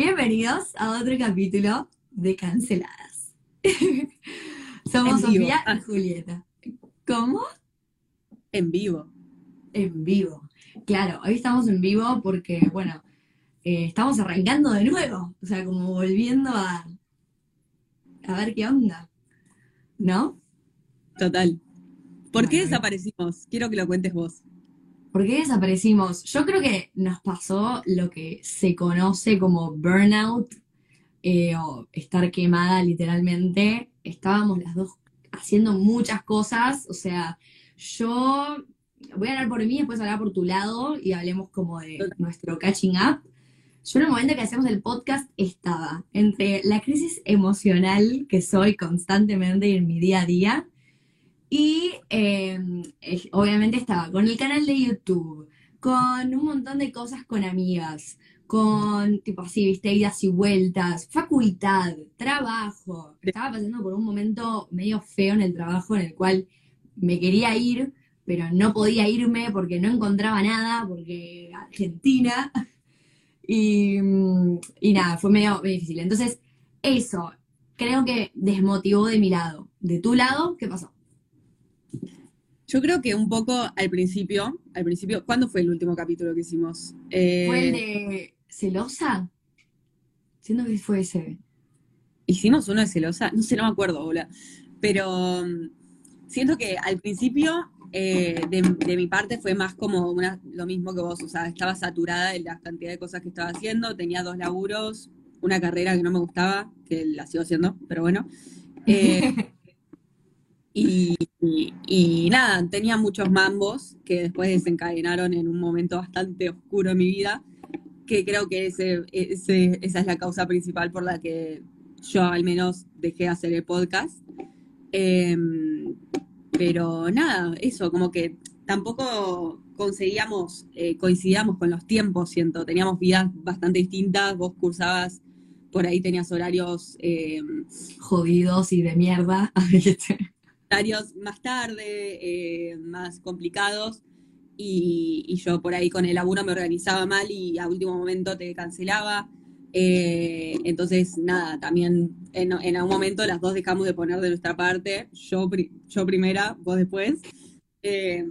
Bienvenidos a otro capítulo de Canceladas. Somos En vivo. Sofía y Ah. Julieta. ¿Cómo? En vivo. En vivo. Claro, hoy estamos en vivo porque, bueno, eh, estamos arrancando de nuevo. O sea, como volviendo a, a ver qué onda. ¿No? Total. ¿Por qué desaparecimos? Quiero que lo cuentes vos. ¿Por qué desaparecimos? Yo creo que nos pasó lo que se conoce como burnout eh, o estar quemada literalmente. Estábamos las dos haciendo muchas cosas. O sea, yo voy a hablar por mí, después hablar por tu lado y hablemos como de nuestro catching up. Yo en el momento que hacemos el podcast estaba entre la crisis emocional que soy constantemente en mi día a día y eh, eh, obviamente estaba con el canal de YouTube, con un montón de cosas con amigas, con tipo así, viste, idas y vueltas, facultad, trabajo. Estaba pasando por un momento medio feo en el trabajo en el cual me quería ir, pero no podía irme porque no encontraba nada, porque Argentina. Y, mm, y nada, fue medio, medio difícil. Entonces, eso creo que desmotivó de mi lado. De tu lado, ¿qué pasó? Yo creo que un poco al principio, al principio, ¿cuándo fue el último capítulo que hicimos? Eh, ¿Fue el de Celosa? Siento que fue ese. ¿Hicimos uno de celosa? No sé, no me acuerdo, hola. Pero mm, siento que al principio, eh, de, de mi parte, fue más como una, lo mismo que vos. O sea, estaba saturada de la cantidad de cosas que estaba haciendo. Tenía dos laburos, una carrera que no me gustaba, que la sigo haciendo, pero bueno. Eh, y, y- nada, tenía muchos mambos que después desencadenaron en un momento bastante oscuro en mi vida, que creo que ese, ese- esa es la causa principal por la que yo al menos dejé de hacer el podcast. Em, pero nada, eso, como que tampoco conseguíamos, eh, coincidíamos con los tiempos, siento, teníamos vidas bastante distintas, vos cursabas, por ahí tenías horarios... em, Jodidos y de mierda. horarios más tarde, eh, más complicados, y, y yo por ahí con el laburo me organizaba mal y a último momento te cancelaba. Eh, entonces, nada, también en, en algún momento las dos dejamos de poner de nuestra parte, yo, pri- yo primera, vos después. Eh,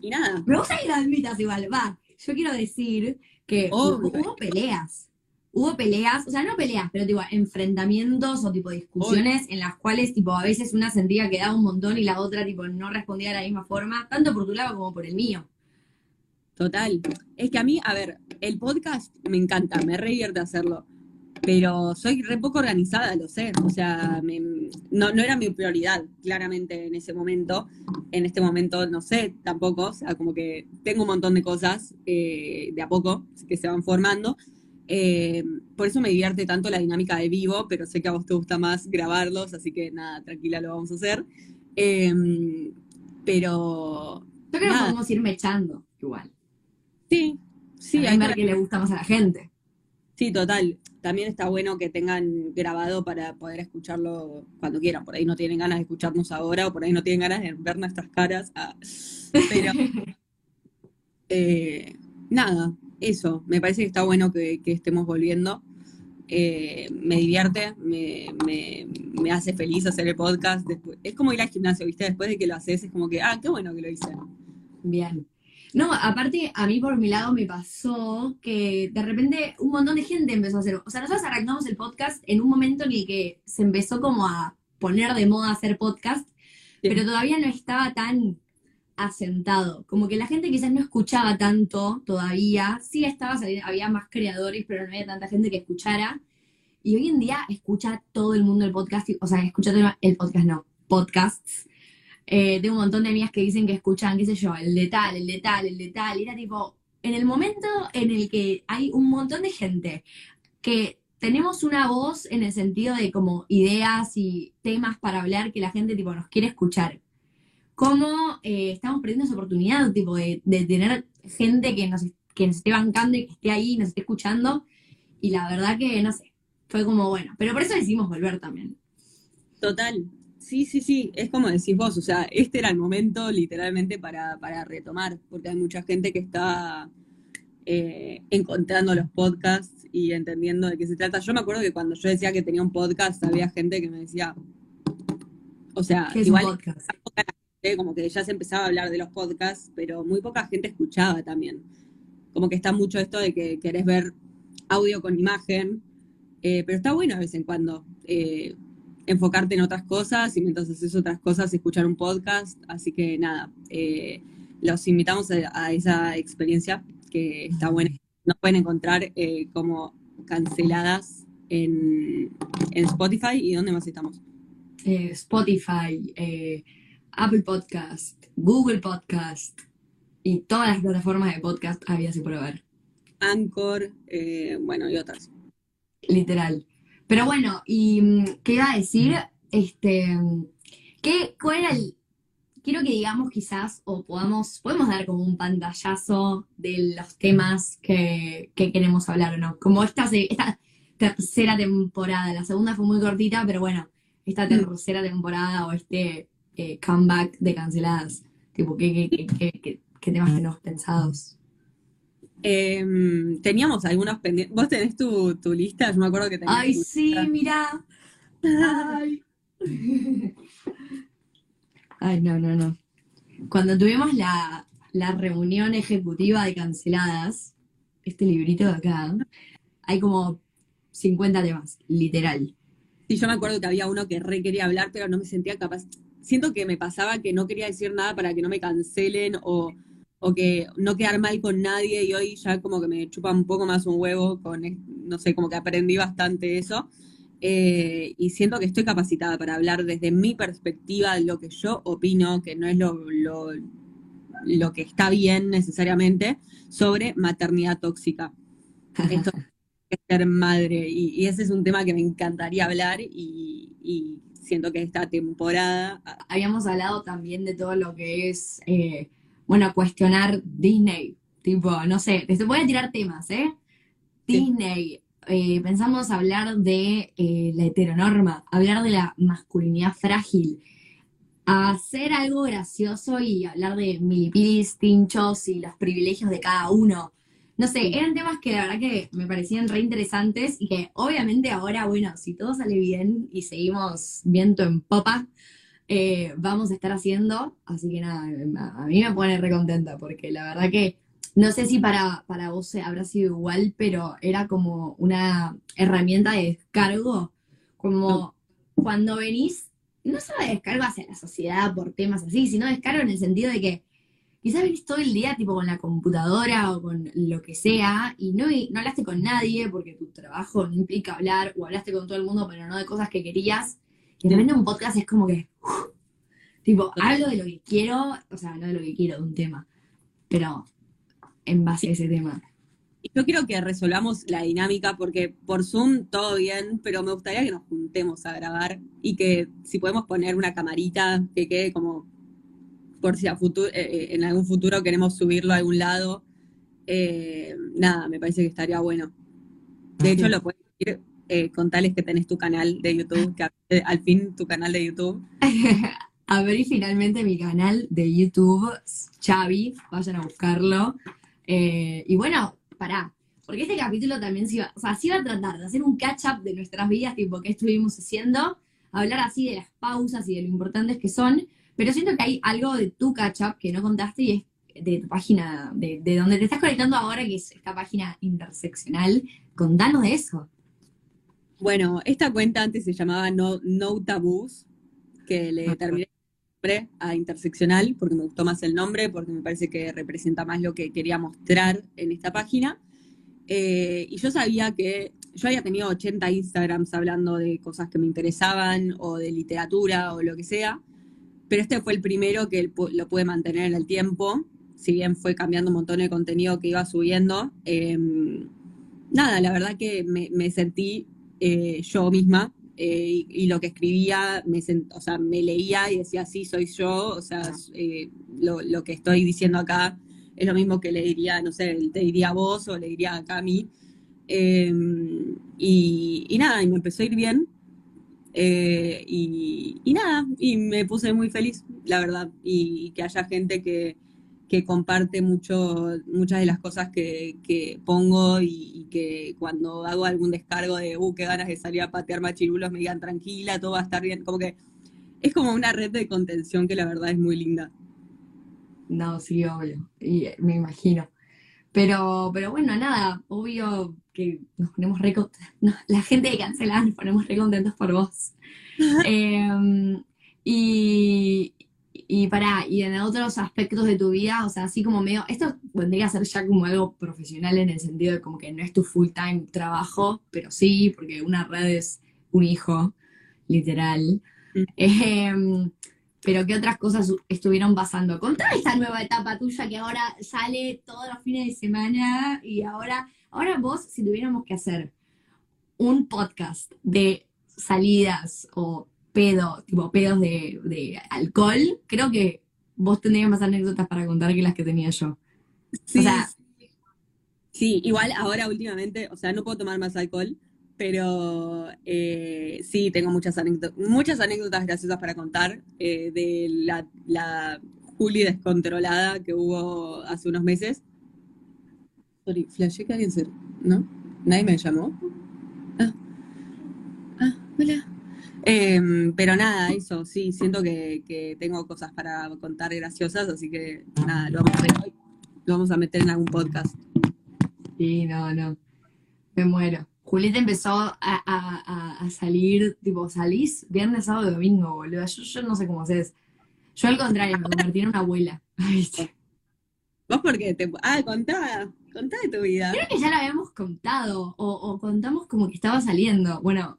y nada, Me gusta que lo admitas igual. Va, yo quiero decir que Obvio. hubo peleas. Hubo peleas, o sea, no peleas, pero tipo enfrentamientos o tipo discusiones en las cuales tipo a veces una sentía que daba un montón y la otra tipo no respondía de la misma forma, tanto por tu lado como por el mío. total. Es que a mí, a ver, el podcast me encanta, me re divierte hacerlo. Pero soy re poco organizada, lo sé. O sea, me- no, no era mi prioridad, claramente, en ese momento. En este momento, no sé, tampoco. O sea, como que tengo un montón de cosas eh, de a poco que se van formando. Eh, por eso me divierte tanto la dinámica de vivo, pero sé que a vos te gusta más grabarlos, así que nada, tranquila, lo vamos a hacer. Eh, pero Yo creo que Nada. podemos ir mechando igual. sí, sí, hay ver que- qué le gusta más a la gente. Sí, total. También está bueno que tengan grabado para poder escucharlo cuando quieran. Por ahí no tienen ganas de escucharnos ahora o por ahí no tienen ganas de ver nuestras caras. Ah, Pero eh, nada, eso. Me parece que está bueno que, que estemos volviendo. Eh, me divierte, me, me- me hace feliz hacer el podcast. Después, es como ir al gimnasio, ¿viste? Después de que lo haces, es como que, ah, qué bueno que lo hice. Bien. No, aparte, a mí por mi lado me pasó que de repente un montón de gente empezó a hacer. O sea, nosotros arrancamos el podcast en un momento en el que se empezó como a poner de moda hacer podcast, Sí. pero todavía no estaba tan asentado. Como que la gente quizás no escuchaba tanto todavía. Sí estaba había más creadores, pero no había tanta gente que escuchara. Y hoy en día escucha todo el mundo el podcast, o sea, escucha todo el podcast, no, podcasts. Eh, tengo un montón de amigas que dicen que escuchan, qué sé yo, el de tal, el de tal, el de tal. Era tipo, en el momento en el que hay un montón de gente que tenemos una voz en el sentido de como ideas y temas para hablar que la gente tipo nos quiere escuchar. ¿Cómo eh, estamos perdiendo esa oportunidad tipo de, de tener gente que nos, que nos esté bancando y que esté ahí, nos esté escuchando? Y la verdad que, no sé, fue como bueno. Pero por eso decidimos volver también. Total. Sí, sí, sí, es como decís vos, o sea, este era el momento literalmente para, para retomar, porque hay mucha gente que está eh, encontrando los podcasts y entendiendo de qué se trata. Yo me acuerdo que cuando yo decía que tenía un podcast, había gente que me decía, o sea, igual como que ya se empezaba a hablar de los podcasts, pero muy poca gente escuchaba también. Como que está mucho esto de que querés ver audio con imagen, eh, pero está bueno de vez en cuando eh, enfocarte en otras cosas y mientras haces otras cosas escuchar un podcast. Así que nada, eh, los invitamos a, esa experiencia que está buena. Nos pueden encontrar como canceladas en, en, Spotify y dónde más estamos. Spotify, Apple Podcast, Google Podcast y todas las plataformas de podcast había así por haber. Anchor, bueno, y otras literal. Pero bueno, y mm, qué iba a decir, este, ¿qué, ¿cuál era el, quiero que digamos quizás, o podamos, podemos dar como un pantallazo de los temas que, queremos hablar o no, como esta, esta tercera temporada, la segunda fue muy cortita, pero bueno, esta mm. tercera temporada o este eh, comeback de canceladas, tipo, ¿qué, qué, qué temas tenemos pensados? Em, teníamos algunos pendientes. ¿Vos tenés tu, lista? Yo me acuerdo que tenías. Ay, sí, mira. Ay. Ay, no, no, no. Cuando tuvimos la, reunión ejecutiva de canceladas, este librito de acá, hay como 50 temas, literal. Sí, yo me acuerdo que había uno que re quería hablar, pero no me sentía capaz. Siento que me pasaba que no quería decir nada para que no me cancelen o o que no quedar mal con nadie y hoy ya como que me chupa un poco más un huevo con, no sé, como que aprendí bastante eso. Eh, y siento que estoy capacitada para hablar desde mi perspectiva de lo que yo opino, que no es lo, lo, que está bien necesariamente, sobre maternidad tóxica. Esto es ser madre. Y, ese es un tema que me encantaría hablar y, y, siento que esta temporada... Habíamos hablado también de todo lo que es... Eh, bueno, cuestionar Disney. Tipo, no sé, te voy a tirar temas, ¿eh? Disney. Eh, pensamos hablar de eh, la heteronorma, hablar de la masculinidad frágil, hacer algo gracioso y hablar de milipilis, tinchos y los privilegios de cada uno. No sé, eran temas que la verdad que me parecían re interesantes y que obviamente ahora, bueno, si todo sale bien y seguimos viento en popa, eh, vamos a estar haciendo. Así que nada, a mí me pone recontenta porque la verdad que no sé si para, para vos habrá sido igual, pero era como una herramienta de descargo, como cuando venís, no solo de descargo hacia la sociedad por temas así, sino descargo en el sentido de que quizás venís todo el día tipo con la computadora o con lo que sea y no, no hablaste con nadie porque tu trabajo no implica hablar o hablaste con todo el mundo pero no de cosas que querías. Y de repente un podcast es como que, tipo, hablo de lo que quiero, o sea, no de lo que quiero, de un tema, pero en base a ese tema. Yo quiero que resolvamos la dinámica porque por Zoom todo bien, pero me gustaría que nos juntemos a grabar y que si podemos poner una camarita que quede como por si a futuro, eh, eh, en algún futuro queremos subirlo a algún lado. Eh, nada, me parece que estaría bueno. De hecho, lo puedes decir eh, contales que tenés tu canal de YouTube, que al fin tu canal de YouTube. Abrí finalmente mi canal de YouTube, Xavi, vayan a buscarlo. Eh, y bueno, pará, porque este capítulo también se iba, o sea, se iba a tratar de hacer un catch-up de nuestras vidas, tipo, qué estuvimos haciendo, hablar así de las pausas y de lo importantes que son, pero siento que hay algo de tu catch-up que no contaste y es de tu página, de, de donde te estás conectando ahora, que es esta página interseccional. Contanos de eso. Bueno, esta cuenta antes se llamaba No, no Tabús, que le terminé a interseccional porque me gustó más el nombre, porque me parece que representa más lo que quería mostrar en esta página. Eh, y yo sabía que yo había tenido 80 Instagrams hablando de cosas que me interesaban o de literatura o lo que sea, pero este fue el primero que lo pude mantener en el tiempo, si bien fue cambiando un montón de contenido que iba subiendo. Em, nada, la verdad que me sentí eh, yo misma eh, y, lo que escribía, me o sea, me leía y decía, sí, soy yo, o sea, eh, lo, que estoy diciendo acá es lo mismo que le diría, no sé, te diría a vos o le diría acá a mí. Em, y, nada, y me empezó a ir bien. Y, nada, y me puse muy feliz, la verdad, y, que haya gente que, que comparte mucho, muchas de las cosas que, que pongo y, que cuando hago algún descargo de, uh, qué ganas de salir a patear machirulos, me digan tranquila, todo va a estar bien, como que es como una red de contención que la verdad es muy linda. No, sí, obvio, y eh, me imagino. Pero, pero bueno, nada, obvio que nos ponemos re la gente de cancelar nos ponemos re contentos por vos. Em, y, y para, y en otros aspectos de tu vida, o sea, así como medio, esto vendría a ser ya como algo profesional en el sentido de como que no es tu full time trabajo, pero sí, porque una red es un hijo, literal. Mm. Em, pero ¿qué otras cosas estuvieron pasando? Contá esta nueva etapa tuya que ahora sale todos los fines de semana y ahora, ahora vos, si tuviéramos que hacer un podcast de salidas o pedo, tipo pedos de, alcohol, creo que vos tendrías más anécdotas para contar que las que tenía yo. Sí, sí, igual ahora últimamente, o sea, no puedo tomar más alcohol, pero eh, sí, tengo muchas anécdotas, muchas anécdotas graciosas para contar eh, de la, la Juli descontrolada que hubo hace unos meses. Sorry, flashé que alguien se... ¿No? ¿Nadie me llamó? Ah, ah hola. Em, pero nada, eso, sí, siento que, tengo cosas para contar graciosas, así que nada, lo vamos, a, meter en algún podcast. Sí, no, no. Me muero. Julieta empezó a, salir, tipo, salís viernes, sábado y domingo, boludo. Yo, no sé cómo haces. Yo al contrario, me convertí en una abuela. ¿Vos por qué? Te... Ah, contá, contá de tu vida. Creo que ya lo habíamos contado, o, o contamos como que estaba saliendo. Bueno,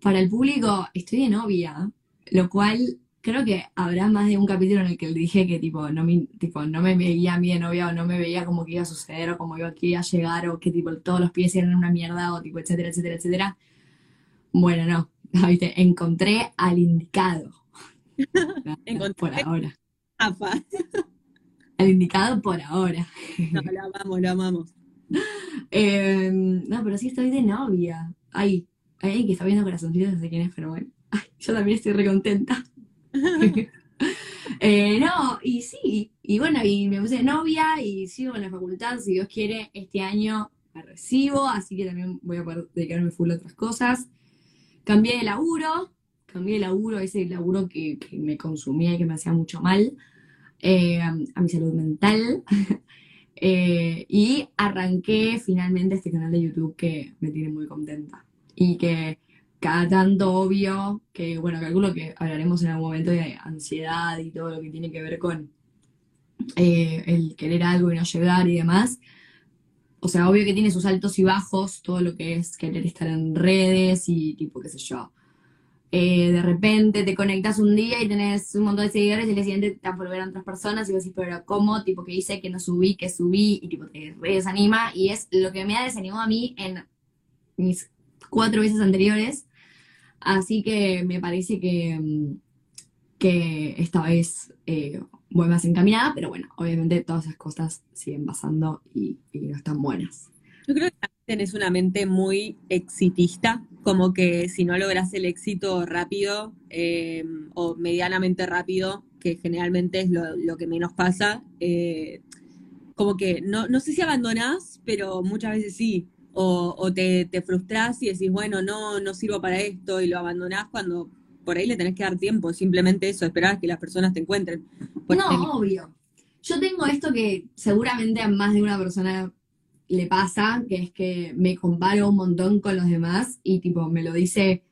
para el público estoy de novia, lo cual creo que habrá más de un capítulo en el que le dije que tipo no me, tipo, no me veía a de novia o no me veía como que iba a suceder o como iba, que iba a llegar o que tipo todos los pies eran una mierda o tipo etcétera, etcétera, etcétera. Bueno, no, ¿viste? encontré al indicado. encontré por ahora. al indicado por ahora. no, lo amamos, lo amamos. Em, no, pero sí estoy de novia. Ay, que está viendo corazoncitos, no sé quién es, pero bueno. Ay, yo también estoy recontenta. eh, no, y sí, y bueno, y me puse novia y sigo en la facultad, si Dios quiere, este año la recibo, así que también voy a poder dedicarme full a otras cosas. Cambié de laburo, cambié de laburo, ese laburo que, me consumía y que me hacía mucho mal, eh, a mi salud mental. Eh, y arranqué finalmente este canal de YouTube que me tiene muy contenta y que cada tanto obvio, que bueno, calculo que hablaremos en algún momento de ansiedad y todo lo que tiene que ver con eh, el querer algo y no llegar y demás. O sea, obvio que tiene sus altos y bajos, todo lo que es querer estar en redes y tipo, qué sé yo. Eh, de repente te conectas un día y tenés un montón de seguidores y el siguiente te a otras personas y vos decís, pero ¿cómo? Tipo, que hice, que no subí, que subí y tipo te desanima y es lo que me ha desanimado a mí en mis cuatro veces anteriores. Así que me parece que, mm, que esta vez eh, voy más encaminada, pero bueno, obviamente todas esas cosas siguen pasando y, no están buenas. Yo creo que tenés una mente muy exitista, como que si no logras el éxito rápido eh, o medianamente rápido, que generalmente es lo, que menos pasa, eh, como que no, no sé si abandonás, pero muchas veces sí o, te, te frustras y decís, bueno, no, no sirvo para esto y lo abandonás cuando por ahí le tenés que dar tiempo, simplemente eso, esperar a que las personas te encuentren. no, obvio. Yo tengo esto que seguramente a más de una persona le pasa, que es que me comparo un montón con los demás y tipo, me lo dice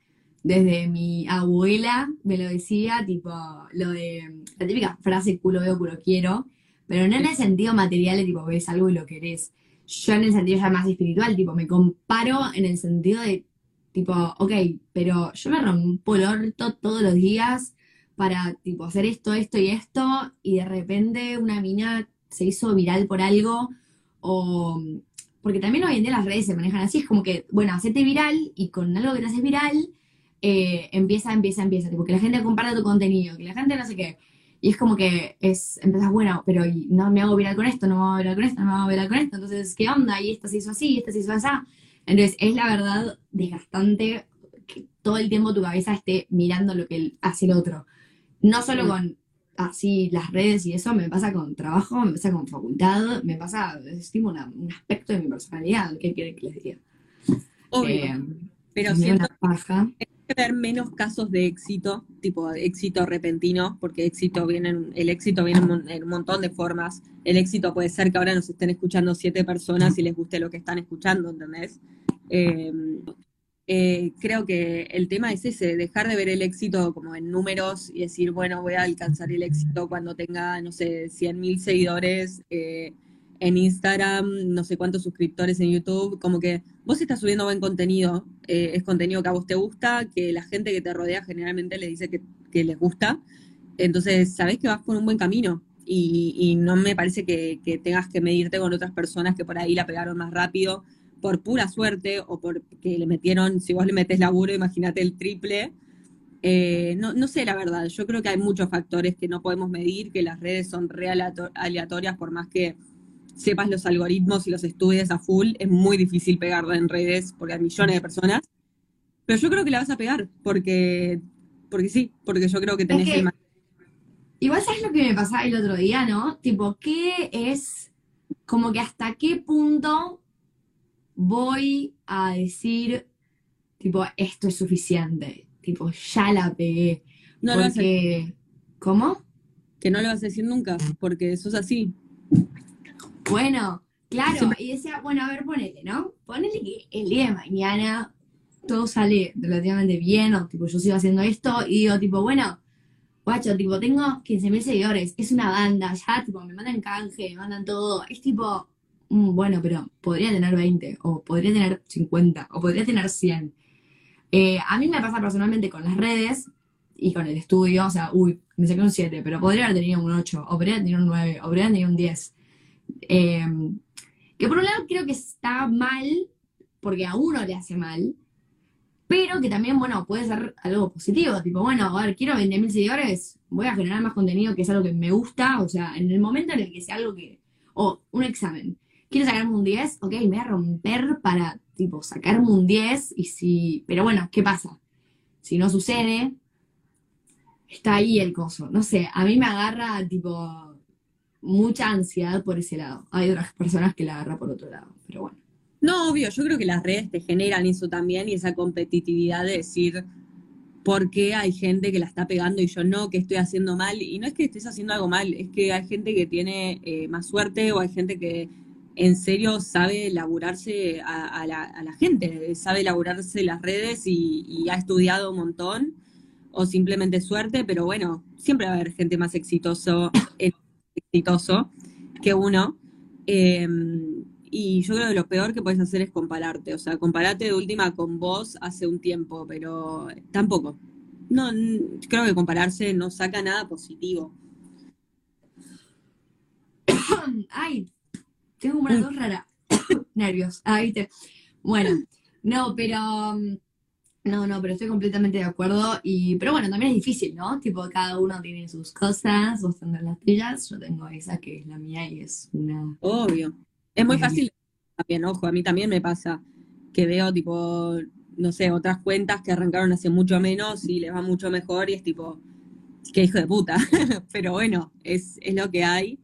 desde mi abuela, me lo decía, tipo, lo de la típica frase culo veo, culo quiero, pero no en el sentido material de tipo, ves algo y lo querés, yo en el sentido ya más espiritual, tipo, me comparo en el sentido de, tipo, ok, pero yo me rompo el orto todos los días para, tipo, hacer esto, esto y esto, y de repente una mina se hizo viral por algo, o... Porque también hoy en día las redes se manejan así, es como que, bueno, hacete viral y con algo que te haces viral, eh, empieza, empieza, empieza, tipo, que la gente comparta tu contenido, que la gente no sé qué. Y es como que es, empezás, bueno, pero no me hago viral con esto, no me hago viral con esto, no me hago viral con esto, entonces, ¿qué onda? Y esta se hizo así, y esta se hizo así. Entonces, es la verdad desgastante que todo el tiempo tu cabeza esté mirando lo que hace el otro. No solo con así las redes y eso, me pasa con trabajo, me pasa con facultad, me pasa, es tipo una- un aspecto de mi personalidad, ¿qué quiere que les diga? Obvio. Eh, pero siento una paja. que ver menos casos de éxito, tipo éxito repentino, porque éxito viene en- el éxito viene en, un montón de formas. El éxito puede ser que ahora nos estén escuchando siete personas y les guste lo que están escuchando, ¿entendés? Eh, eh, creo que el tema es ese, dejar de ver el éxito como en números y decir, bueno, voy a alcanzar el éxito cuando tenga, no sé, 100.000 seguidores eh, en Instagram, no sé cuántos suscriptores en YouTube, como que vos estás subiendo buen contenido, eh, es contenido que a vos te gusta, que la gente que te rodea generalmente le dice que, que les gusta, entonces sabés que vas por un buen camino. Y, y no me parece que, que tengas que medirte con otras personas que por ahí la pegaron más rápido por pura suerte o porque le metieron, si vos le metés laburo, imagínate el triple. Eh, no, no sé la verdad, yo creo que hay muchos factores que no podemos medir, que las redes son re aleato- aleatorias, por más que sepas los algoritmos y los estudies a full, es muy difícil pegarla en redes porque hay millones de personas. Pero yo creo que la vas a pegar, porque, porque sí, porque yo creo que tenés que- el Igual sabes lo que me pasaba el otro día, ¿no? Tipo, ¿qué es como que hasta qué punto voy a decir, tipo, esto es suficiente? Tipo, ya la pegué. no lo vas a- Porque, ¿cómo? que no lo vas a decir nunca, porque sos así. Bueno, claro, y decía, bueno, a ver, ponele, ¿no? Ponele que el día de mañana todo sale relativamente bien, o tipo, yo sigo haciendo esto, y digo, tipo, bueno, guacho, tipo, tengo 15.000 seguidores, es una banda, ya, tipo, me mandan canje, me mandan todo, es tipo, mm, bueno, pero podría tener 20, o podría tener 50, o podría tener 100. Eh, a mí me pasa personalmente con las redes y con el estudio, o sea, uy, me saqué un 7, pero podría haber tenido un 8, o podría haber tenido un 9, o podría haber tenido un 10. Eh, que por un lado creo que está mal, porque a uno le hace mal, pero que también, bueno, puede ser algo positivo, tipo, bueno, a ver, quiero 20.000 seguidores, voy a generar más contenido que es algo que me gusta, o sea, en el momento en el que sea algo que, o un examen, quiero sacarme un 10, ok, me voy a romper para, tipo, sacarme un 10, y si, pero bueno, ¿qué pasa? Si no sucede, está ahí el coso, no sé, a mí me agarra, tipo, mucha ansiedad por ese lado. Hay otras personas que la agarra por otro lado, pero bueno. No, obvio, yo creo que las redes te generan eso también y esa competitividad de decir por qué hay gente que la está pegando y yo no, que estoy haciendo mal. Y no es que estés haciendo algo mal, es que hay gente que tiene eh, más suerte o hay gente que en serio sabe laburarse a, la, gente, sabe laburarse las redes y, ha estudiado un montón o simplemente suerte, pero bueno, siempre va a haber gente más exitoso, eh, exitoso que uno. Eh, y yo creo que lo peor que puedes hacer es compararte. O sea, compararte de última con vos hace un tiempo, pero tampoco. No, creo que compararse no saca nada positivo. Ay, tengo una tos rara. Nervios. Ah, viste. Bueno, no, pero. um, No, no, pero estoy completamente de acuerdo. Y, pero bueno, también es difícil, ¿no? Tipo, cada uno tiene sus cosas, vos tendrás las tuyas. Yo tengo esa que es la mía y es una. Obvio. Es muy fácil también, ojo, a mí también me pasa que veo tipo, no sé, otras cuentas que arrancaron hace mucho menos y les va mucho mejor y es tipo, qué hijo de puta. Pero bueno, es, es lo que hay.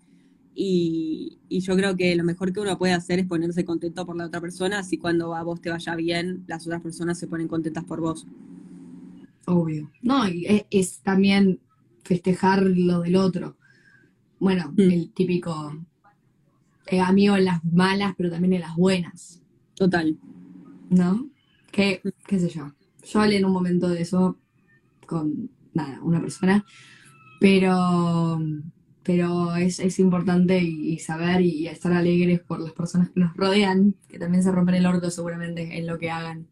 Y, y yo creo que lo mejor que uno puede hacer es ponerse contento por la otra persona, así cuando a vos te vaya bien, las otras personas se ponen contentas por vos. Obvio. No, y es, es también festejar lo del otro. Bueno, Mm. el típico eh, amigo en las malas, pero también en las buenas, Total. ¿no? Que, qué sé yo. Yo hablé en un momento de eso con, nada, una persona, pero, pero es, es importante y, y saber y, y estar alegres por las personas que nos rodean, que también se rompen el orto seguramente en lo que hagan.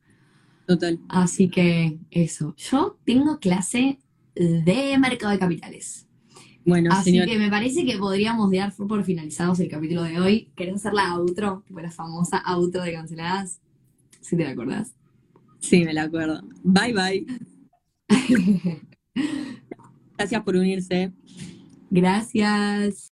Total. Así que eso. Yo tengo clase de mercado de capitales. Bueno, Así señor. que me parece que podríamos dar por finalizados el capítulo de hoy. ¿Querés hacer la outro? Tipo la famosa outro de canceladas. Si te la acordás. Sí, me la acuerdo. Bye, bye. Gracias por unirse. Gracias.